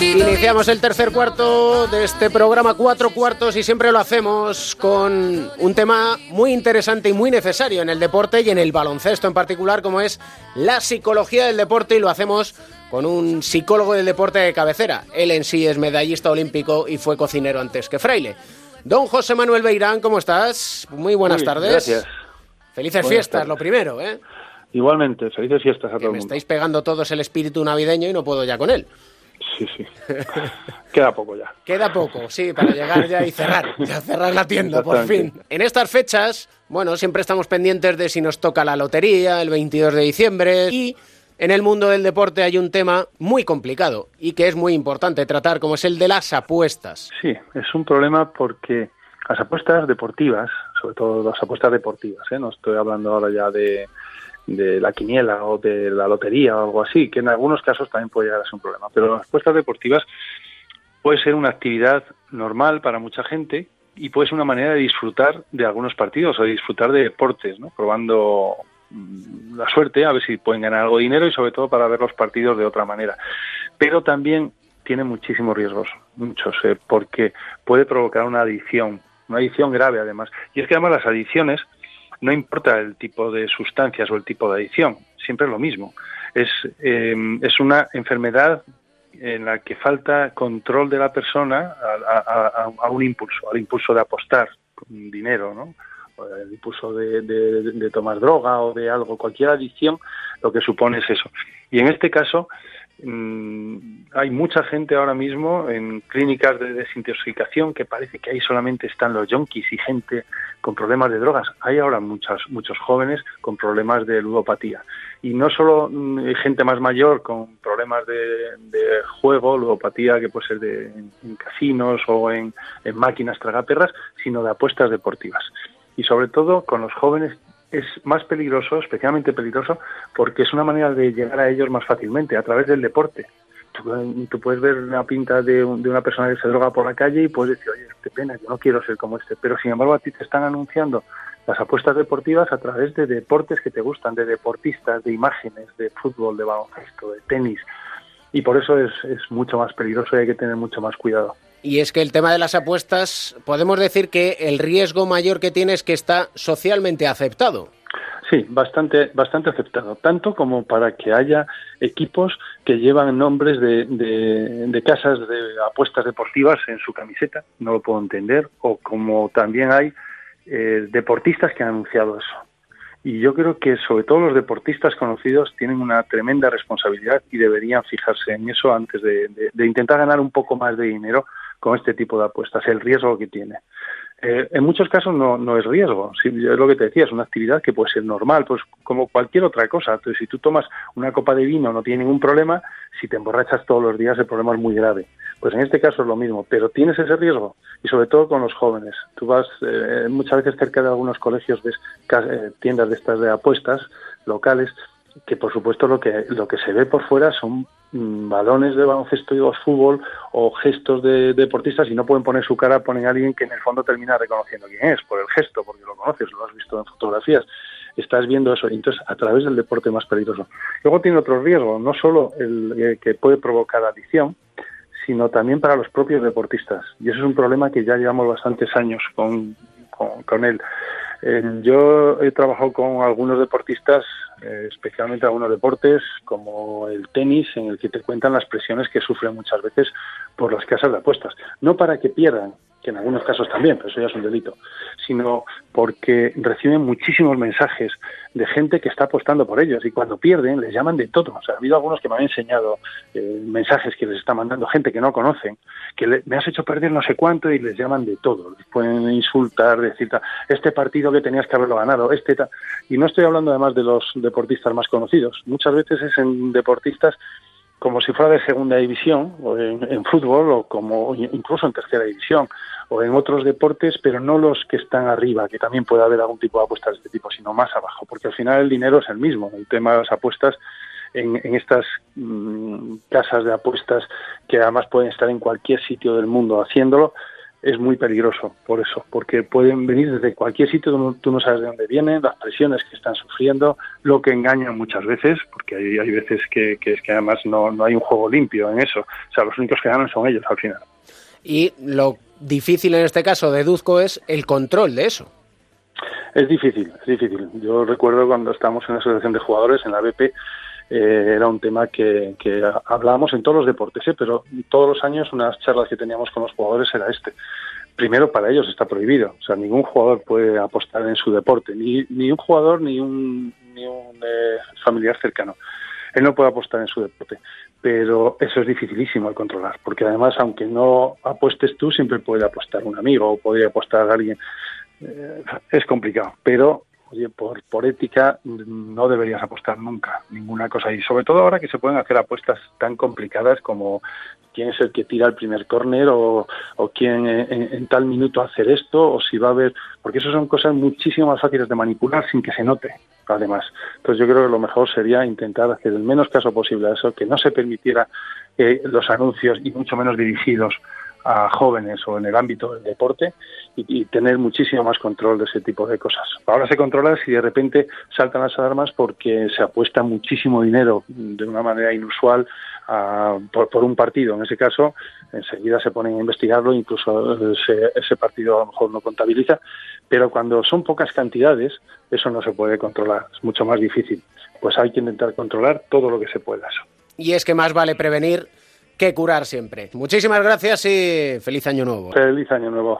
Iniciamos el tercer cuarto de este programa Cuatro Cuartos y siempre lo hacemos con un tema muy interesante y muy necesario en el deporte y en el baloncesto en particular, como es la psicología del deporte y lo hacemos con un psicólogo del deporte de cabecera. Él en sí es medallista olímpico y fue cocinero antes que fraile. Don José Manuel Beirán, ¿cómo estás? Muy buenas tardes. Gracias. Felices fiestas, lo primero, ¿eh? Igualmente, felices fiestas a Que todo el me mundo. estáis pegando todos el espíritu navideño y no puedo ya con él. Sí, sí. Queda poco ya. Queda poco, sí, para llegar ya y cerrar, ya cerrar la tienda, por fin. En estas fechas, bueno, siempre estamos pendientes de si nos toca la lotería el 22 de diciembre y en el mundo del deporte hay un tema muy complicado y que es muy importante tratar, como es el de las apuestas. Sí, es un problema porque las apuestas deportivas, sobre todo las apuestas deportivas, ¿eh? no estoy hablando ahora ya de, de la quiniela o de la lotería o algo así, que en algunos casos también puede llegar a ser un problema, pero las apuestas deportivas puede ser una actividad normal para mucha gente y puede ser una manera de disfrutar de algunos partidos o de disfrutar de deportes, ¿no? probando mm, la suerte, a ver si pueden ganar algo de dinero y sobre todo para ver los partidos de otra manera. Pero también tiene muchísimos riesgos, muchos, eh, porque puede provocar una adicción, una adicción grave además. Y es que además las adicciones, no importa el tipo de sustancias o el tipo de adicción, siempre es lo mismo. Es, eh, es una enfermedad en la que falta control de la persona a, a- un impulso, al impulso de apostar con dinero, ¿no? El impulso de, de- de tomar droga o de algo, cualquier adicción, lo que supone es eso. Y en este caso, hay mucha gente ahora mismo en clínicas de desintoxicación que parece que ahí solamente están los yonkis y gente con problemas de drogas. Hay ahora muchas, muchos jóvenes con problemas de ludopatía. Y no solo mm, gente más mayor con problemas de, juego, ludopatía que puede ser de, en, casinos o en máquinas tragaperras, sino de apuestas deportivas. Y sobre todo con los jóvenes es más peligroso, especialmente peligroso, porque es una manera de llegar a ellos más fácilmente, a través del deporte. Tú, puedes ver una pinta de, un- de una persona que se droga por la calle y puedes decir, oye, qué pena, yo no quiero ser como este. Pero sin embargo a ti te están anunciando las apuestas deportivas a través de deportes que te gustan, de deportistas, de imágenes, de fútbol, de baloncesto, de tenis. Y por eso es, es mucho más peligroso y hay que tener mucho más cuidado. Y es que el tema de las apuestas, podemos decir que el riesgo mayor que tiene es que está socialmente aceptado. Sí, bastante, bastante aceptado, tanto como para que haya equipos que llevan nombres de, de- casas de apuestas deportivas en su camiseta, no lo puedo entender, o como también hay eh, deportistas que han anunciado eso. Y yo creo que sobre todo los deportistas conocidos tienen una tremenda responsabilidad y deberían fijarse en eso antes de intentar ganar un poco más de dinero con este tipo de apuestas, el riesgo que tiene. Eh, en muchos casos no, no es riesgo, sí, es lo que te decía, es una actividad que puede ser normal, pues como cualquier otra cosa. Entonces, si tú tomas una copa de vino no tiene ningún problema, si te emborrachas todos los días el problema es muy grave. Pues en este caso es lo mismo, pero tienes ese riesgo y sobre todo con los jóvenes. Tú vas eh, muchas veces cerca de algunos colegios, ves eh, tiendas de estas de apuestas locales que por supuesto lo que lo que se ve por fuera son balones de baloncesto y o fútbol o gestos de, deportistas y no pueden poner su cara, ponen a alguien que en el fondo termina reconociendo quién es por el gesto, porque lo conoces, lo has visto en fotografías. Estás viendo eso, entonces a través del deporte más peligroso. Luego tiene otro riesgo, no solo el eh, que puede provocar adicción, sino también para los propios deportistas. Y eso es un problema que ya llevamos bastantes años con, con él. Yo he trabajado con algunos deportistas, eh, especialmente algunos deportes como el tenis, en el que te cuentan las presiones que sufren muchas veces por las casas de apuestas. No para que pierdan, que en algunos casos también, pero eso ya es un delito, sino porque reciben muchísimos mensajes de gente que está apostando por ellos y cuando pierden les llaman de todo. O sea, ha habido algunos que me han enseñado eh, mensajes que les está mandando gente que no conocen, que le, me has hecho perder no sé cuánto y les llaman de todo. Les pueden insultar, decir, este partido que tenías que haberlo ganado, este ta. Y no estoy hablando además de los deportistas más conocidos. Muchas veces es en deportistas como si fuera de segunda división o en, fútbol o como incluso en tercera división o en otros deportes, pero no los que están arriba, que también puede haber algún tipo de apuestas de este tipo, sino más abajo, porque al final el dinero es el mismo. El tema de las apuestas en, estas mmm, casas de apuestas que además pueden estar en cualquier sitio del mundo haciéndolo, es muy peligroso por eso, porque pueden venir desde cualquier sitio, tú no, sabes de dónde vienen, las presiones que están sufriendo, lo que engañan muchas veces, porque hay, hay veces que, que, es que además no, no hay un juego limpio en eso, o sea, los únicos que ganan son ellos al final. Y lo difícil en este caso, deduzco, es el control de eso. Es difícil, es difícil. Yo recuerdo cuando estábamos en la asociación de jugadores, en la BP, eh, era un tema que, que, hablábamos en todos los deportes, ¿eh? pero todos los años unas charlas que teníamos con los jugadores era este. Primero, para ellos está prohibido, o sea, ningún jugador puede apostar en su deporte, ni, ni un jugador ni un, ni un eh, familiar cercano. Él no puede apostar en su deporte, pero eso es dificilísimo de controlar, porque además, aunque no apuestes tú, siempre puede apostar un amigo o podría apostar alguien. Eh, es complicado, pero oye, por, por ética no deberías apostar nunca ninguna cosa. Y sobre todo ahora que se pueden hacer apuestas tan complicadas como quién es el que tira el primer córner o, o quién en, tal minuto hacer esto o si va a haber, porque eso son cosas muchísimo más fáciles de manipular sin que se note, además. Entonces yo creo que lo mejor sería intentar hacer el menos caso posible a eso, que no se permitiera que los anuncios y mucho menos dirigidos a jóvenes o en el ámbito del deporte y, tener muchísimo más control de ese tipo de cosas. Ahora se controla si de repente saltan las alarmas porque se apuesta muchísimo dinero de una manera inusual por, un partido. En ese caso, enseguida se ponen a investigarlo, incluso ese, ese partido a lo mejor no contabiliza, pero cuando son pocas cantidades, eso no se puede controlar, es mucho más difícil. Pues hay que intentar controlar todo lo que se pueda. Y es que más vale prevenir que curar siempre. Muchísimas gracias y feliz año nuevo. Feliz año nuevo.